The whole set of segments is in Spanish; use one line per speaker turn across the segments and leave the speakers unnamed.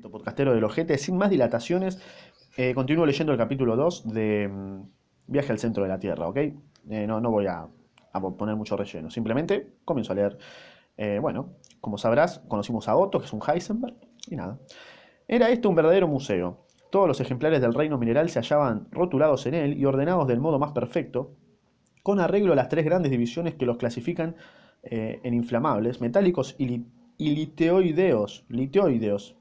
podcastero del ojete, sin más dilataciones, eh, continúo leyendo el capítulo 2 de mm, Viaje al centro de la Tierra, ¿ok? Eh, no, no voy a, poner mucho relleno, simplemente comienzo a leer. Eh, bueno, como sabrás, conocimos a Otto, que es un Heisenberg, y nada. Era este un verdadero museo. Todos los ejemplares del reino mineral se hallaban rotulados en él y ordenados del modo más perfecto, con arreglo a las tres grandes divisiones que los clasifican en inflamables, metálicos y, y liteoideos, liteoideos,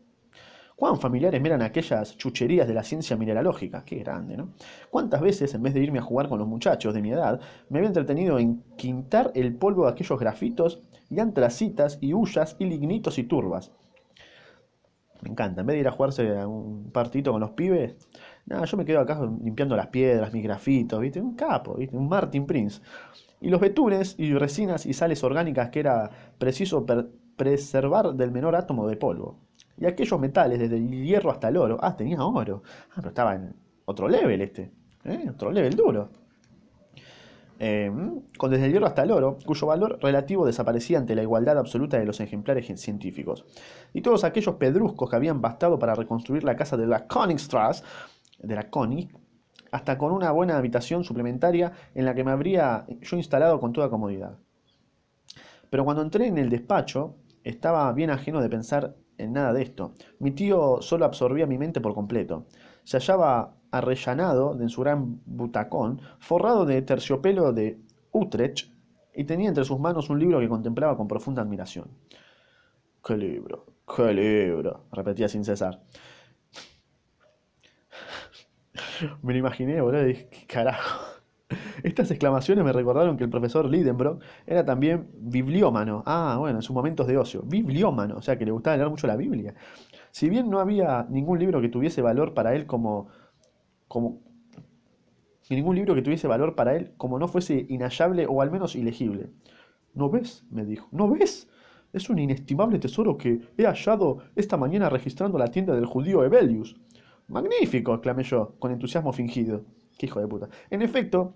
Cuán familiares me eran aquellas chucherías de la ciencia mineralógica. Qué grande, ¿no? ¿Cuántas veces, en vez de irme a jugar con los muchachos de mi edad, me había entretenido en quintar el polvo de aquellos grafitos y antracitas y hullas y lignitos y turbas? Me encanta. En vez de ir a jugarse a un partito con los pibes, nada, yo me quedo acá limpiando las piedras, mis grafitos, ¿viste? Un capo, ¿viste? Un Martin Prince. Y los betunes y resinas y sales orgánicas que era preciso per- preservar del menor átomo de polvo. Y aquellos metales, desde el hierro hasta el oro. Ah, tenía oro. Ah, pero estaba en otro level este. ¿eh? Otro level duro. Eh, con desde el hierro hasta el oro, cuyo valor relativo desaparecía ante la igualdad absoluta de los ejemplares científicos. Y todos aquellos pedruscos que habían bastado para reconstruir la casa de la Königstrasse, de la König, hasta con una buena habitación suplementaria en la que me habría yo instalado con toda comodidad. Pero cuando entré en el despacho, estaba bien ajeno de pensar en nada de esto. Mi tío solo absorbía mi mente por completo. Se hallaba arrellanado en su gran butacón, forrado de terciopelo de Utrecht, y tenía entre sus manos un libro que contemplaba con profunda admiración. ¡Qué libro! ¡Qué libro! repetía sin cesar. Me lo imaginé, boludo, y dije, ¿qué carajo? Estas exclamaciones me recordaron que el profesor Lidenbrock era también bibliómano. Ah, bueno, en sus momentos de ocio. Bibliómano, o sea, que le gustaba leer mucho la Biblia. Si bien no había ningún libro que tuviese valor para él como, como ningún libro que tuviese valor para él como no fuese inhallable o al menos ilegible. ¿No ves? me dijo. ¿No ves? Es un inestimable tesoro que he hallado esta mañana registrando la tienda del judío Ebelius. Magnífico, exclamé yo, con entusiasmo fingido. Qué hijo de puta. En efecto,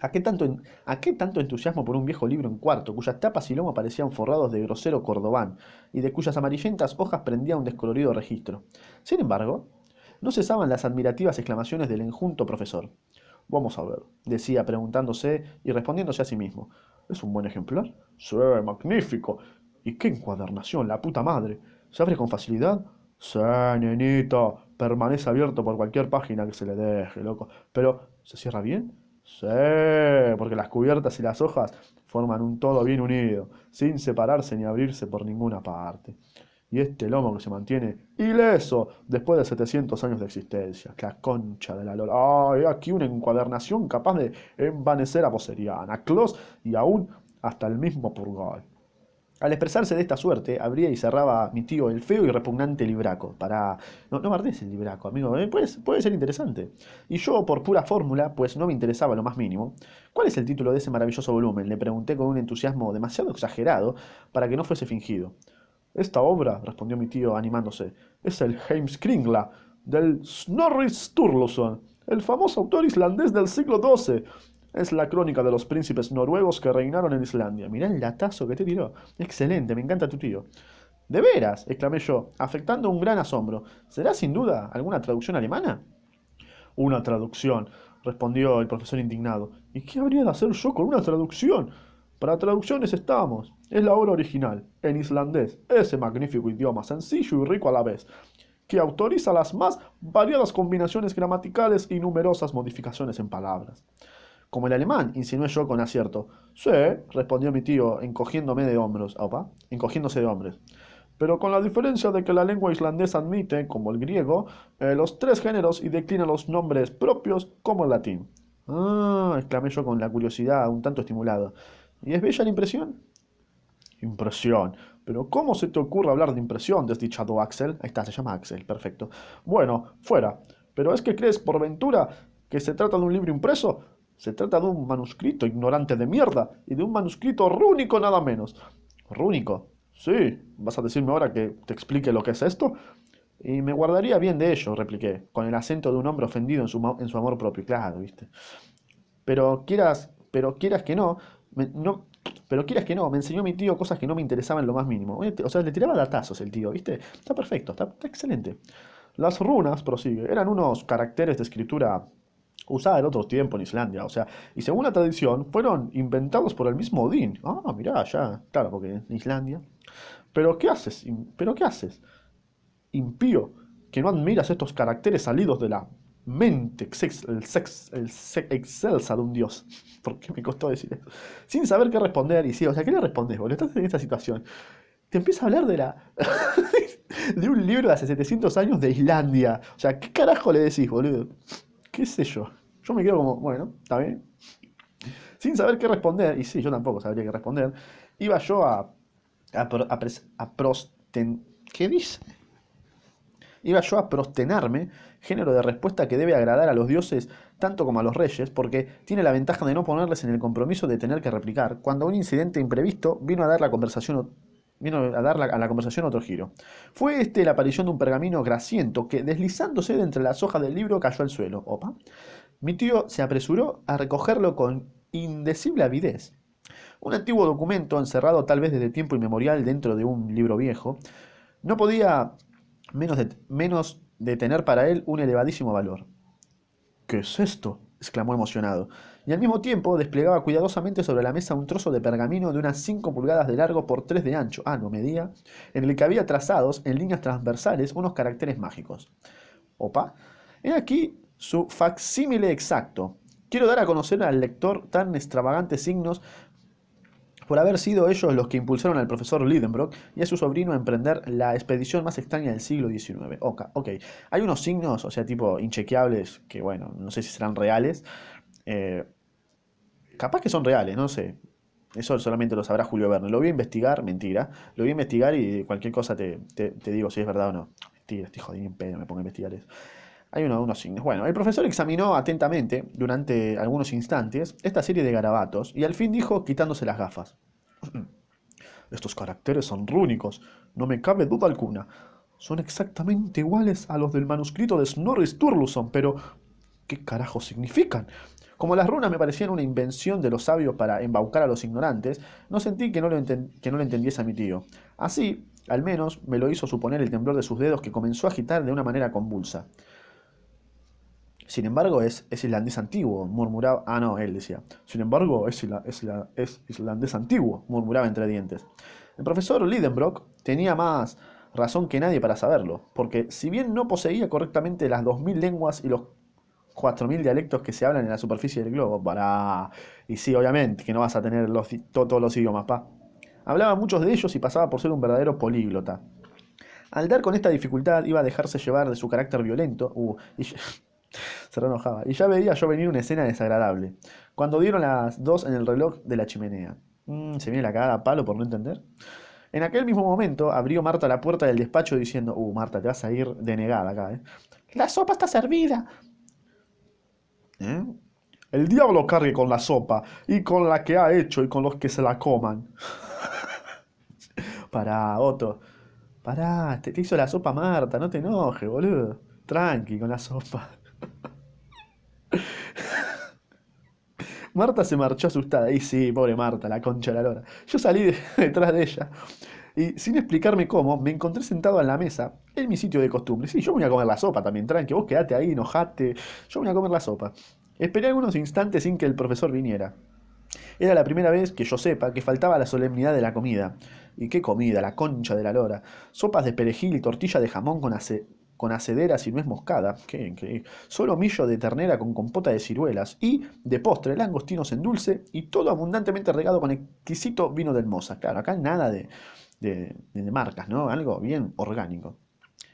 ¿A qué, tanto, ¿A qué tanto entusiasmo por un viejo libro en cuarto, cuyas tapas y lomo parecían forrados de grosero cordobán, y de cuyas amarillentas hojas prendía un descolorido registro? Sin embargo, no cesaban las admirativas exclamaciones del enjunto profesor. Vamos a ver, decía preguntándose y respondiéndose a sí mismo. ¿Es un buen ejemplar? Sí, magnífico. ¿Y qué encuadernación, la puta madre? ¿Se abre con facilidad? Sí, nenito, permanece abierto por cualquier página que se le deje, loco. Pero, ¿se cierra bien? Sí, porque las cubiertas y las hojas forman un todo bien unido, sin separarse ni abrirse por ninguna parte. Y este lomo que se mantiene ileso después de 700 años de existencia. La concha de la lora. ¡Ay! aquí una encuadernación capaz de envanecer a Boseriana, a Clos y aún hasta el mismo Purgall. Al expresarse de esta suerte, abría y cerraba mi tío el feo y repugnante libraco. Para... No, no el libraco, amigo. eh, Puede, puede ser interesante. Y yo, por pura fórmula, pues no me interesaba lo más mínimo. ¿Cuál es el título de ese maravilloso volumen? Le pregunté con un entusiasmo demasiado exagerado para que no fuese fingido. Esta obra, respondió mi tío animándose, es el Heimskringla del Snorri Sturluson, el famoso autor islandés del siglo XII. Es la crónica de los príncipes noruegos que reinaron en Islandia. Mirá el latazo que te tiró. Excelente, me encanta tu tío. ¿De veras? exclamé yo, afectando un gran asombro. ¿Será sin duda alguna traducción alemana? Una traducción, respondió el profesor indignado. ¿Y qué habría de hacer yo con una traducción? Para traducciones estamos. Es la obra original, en islandés, ese magnífico idioma, sencillo y rico a la vez, que autoriza las más variadas combinaciones gramaticales y numerosas modificaciones en palabras. Como el alemán, insinué yo con acierto. Sí, respondió mi tío, encogiéndome de hombros. Opa, encogiéndose de hombros. Pero con la diferencia de que la lengua islandesa admite, como el griego, eh, los tres géneros y declina los nombres propios como el latín. Ah, exclamé yo con la curiosidad un tanto estimulado. ¿Y es bella la impresión? Impresión. Pero ¿cómo se te ocurre hablar de impresión, desdichado Axel? Ahí está, se llama Axel, perfecto. Bueno, fuera. ¿Pero es que crees por ventura que se trata de un libro impreso? Se trata de un manuscrito ignorante de mierda y de un manuscrito rúnico nada menos. ¿Rúnico? Sí. ¿Vas a decirme ahora que te explique lo que es esto? Y me guardaría bien de ello, repliqué, con el acento de un hombre ofendido en su, en su amor propio. Claro, ¿viste? Pero quieras, pero quieras que no, me- no, Pero quieras que no, me enseñó mi tío cosas que no me interesaban lo más mínimo. O sea, le tiraba datazos el tío, ¿viste? Está perfecto, está, está excelente. Las runas, prosigue, eran unos caracteres de escritura usada en otro tiempo en Islandia, o sea, y según la tradición, fueron inventados por el mismo Odín. Ah, mirá, ya, claro, porque en Islandia. Pero ¿qué haces? ¿Pero qué haces? Impío, que no admiras estos caracteres salidos de la mente el sex, el se- excelsa de un dios. ¿Por qué me costó decir eso? Sin saber qué responder, y o sea, ¿qué le respondes, boludo? Estás en esta situación. Te empieza a hablar de la... de un libro de hace 700 años de Islandia. O sea, ¿qué carajo le decís, boludo? ¿Qué sé yo? Yo me quedo como, bueno, está bien. Sin saber qué responder, y sí, yo tampoco sabría qué responder, iba yo a... a, prosten... ¿Qué dice? Iba yo a prostenarme, género de respuesta que debe agradar a los dioses tanto como a los reyes, porque tiene la ventaja de no ponerles en el compromiso de tener que replicar, cuando un incidente imprevisto vino a dar la conversación vino a dar a la conversación otro giro. Fue este la aparición de un pergamino grasiento que, deslizándose de entre las hojas del libro, cayó al suelo. Opa. Mi tío se apresuró a recogerlo con indecible avidez. Un antiguo documento, encerrado tal vez desde tiempo inmemorial dentro de un libro viejo, no podía menos menos de tener para él un elevadísimo valor. ¿Qué es esto? Exclamó emocionado, y al mismo tiempo desplegaba cuidadosamente sobre la mesa un trozo de pergamino de unas 5 pulgadas de largo por 3 de ancho, ah, no medía, en el que había trazados en líneas transversales unos caracteres mágicos. Opa, he aquí su facsímile exacto. Quiero dar a conocer al lector tan extravagantes signos por haber sido ellos los que impulsaron al profesor Lidenbrock y a su sobrino a emprender la expedición más extraña del siglo XIX. Ok, ok. Hay unos signos, o sea, tipo inchequeables, que bueno, no sé si serán reales. Eh, capaz que son reales, no sé. Eso solamente lo sabrá Julio Verne. Lo voy a investigar, mentira. Lo voy a investigar y cualquier cosa te, digo si es verdad o no. Mentira, estoy jodido en pedo, me pongo a investigar eso. Hay uno- unos signos. Bueno, el profesor examinó atentamente, durante algunos instantes, esta serie de garabatos y al fin dijo, quitándose las gafas. Estos caracteres son rúnicos, no me cabe duda alguna. Son exactamente iguales a los del manuscrito de Snorri Sturluson, pero ¿qué carajo significan? Como las runas me parecían una invención de los sabios para embaucar a los ignorantes, no sentí que no lo, que no lo entendiese a mi tío. Así, al menos, me lo hizo suponer el temblor de sus dedos que comenzó a agitar de una manera convulsa. Sin embargo, es, es islandés antiguo, murmuraba. Ah, no, él decía. Sin embargo, es, isla- es es islandés antiguo, murmuraba entre dientes. El profesor Lidenbrock tenía más razón que nadie para saberlo, porque si bien no poseía correctamente las 2.000 lenguas y los 4.000 dialectos que se hablan en la superficie del globo, para... Y sí, obviamente, que no vas a tener los to- todos los idiomas, pa. Hablaba muchos de ellos y pasaba por ser un verdadero políglota. Al dar con esta dificultad iba a dejarse llevar de su carácter violento, uh, se re enojaba. Y ya veía yo venir una escena desagradable. Cuando dieron las dos en el reloj de la chimenea. Mm, se viene la cagada a palo por no entender. En aquel mismo momento abrió Marta la puerta del despacho diciendo, uh, Marta, te vas a ir denegada acá, ¿eh? La sopa está servida. ¿Eh? El diablo cargue con la sopa, y con la que ha hecho, y con los que se la coman. Pará, Otto. Pará, te, hizo la sopa Marta, no te enojes, boludo. Tranqui con la sopa. Marta se marchó asustada. Y sí, pobre Marta, la concha de la lora. Yo salí de- detrás de ella y sin explicarme cómo, me encontré sentado en la mesa, en mi sitio de costumbre. Sí, yo voy a comer la sopa también, tranqui, vos quedate ahí, enojate. Yo voy a comer la sopa. Esperé algunos instantes sin que el profesor viniera. Era la primera vez que yo sepa que faltaba la solemnidad de la comida. ¿Y qué comida? La concha de la lora. Sopas de perejil y tortilla de jamón con, ace- con acederas y nuez moscada. Qué increíble. Solo millo de ternera con compota de ciruelas. Y, de postre, langostinos en dulce y todo abundantemente regado con exquisito vino del Mosa. Claro, acá nada de, de, de marcas, ¿no? Algo bien orgánico.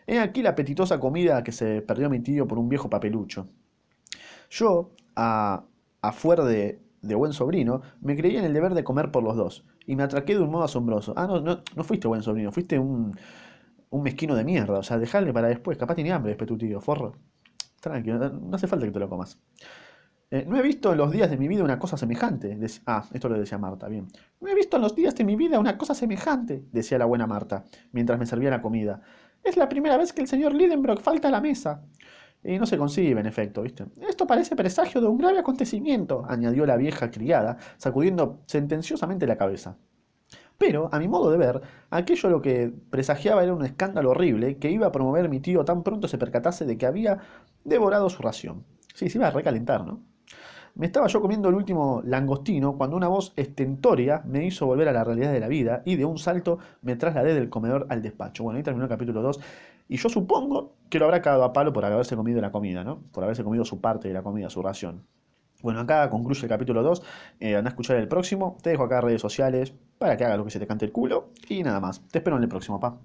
He aquí la apetitosa comida que se perdió mi tío por un viejo papelucho. Yo, a, a fuer de, de buen sobrino, me creía en el deber de comer por los dos, y me atraqué de un modo asombroso. Ah, no, no, no fuiste buen sobrino, fuiste un, un mezquino de mierda, o sea, dejale para después, capaz tiene hambre después tu tío, forro. Tranquilo, no, hace falta que te lo comas. Eh, no he visto en los días de mi vida una cosa semejante. dec- ah, esto lo decía Marta, bien. No he visto en los días de mi vida una cosa semejante, decía la buena Marta, mientras me servía la comida. Es la primera vez que el señor Lidenbrock falta a la mesa. Y no se concibe, en efecto, ¿viste? Esto parece presagio de un grave acontecimiento, añadió la vieja criada, sacudiendo sentenciosamente la cabeza. Pero, a mi modo de ver, aquello lo que presagiaba era un escándalo horrible que iba a promover mi tío tan pronto se percatase de que había devorado su ración. Sí, se iba a recalentar, ¿no? Me estaba yo comiendo el último langostino cuando una voz estentórea me hizo volver a la realidad de la vida y de un salto me trasladé del comedor al despacho. Bueno, ahí terminó el capítulo 2 y yo supongo que lo habrá cagado a palo por haberse comido la comida, ¿no? Por haberse comido su parte de la comida, su ración. Bueno, acá concluye el capítulo 2. Eh, anda a escuchar el próximo. Te dejo acá redes sociales para que hagas lo que se te cante el culo. Y nada más. Te espero en el próximo, pa.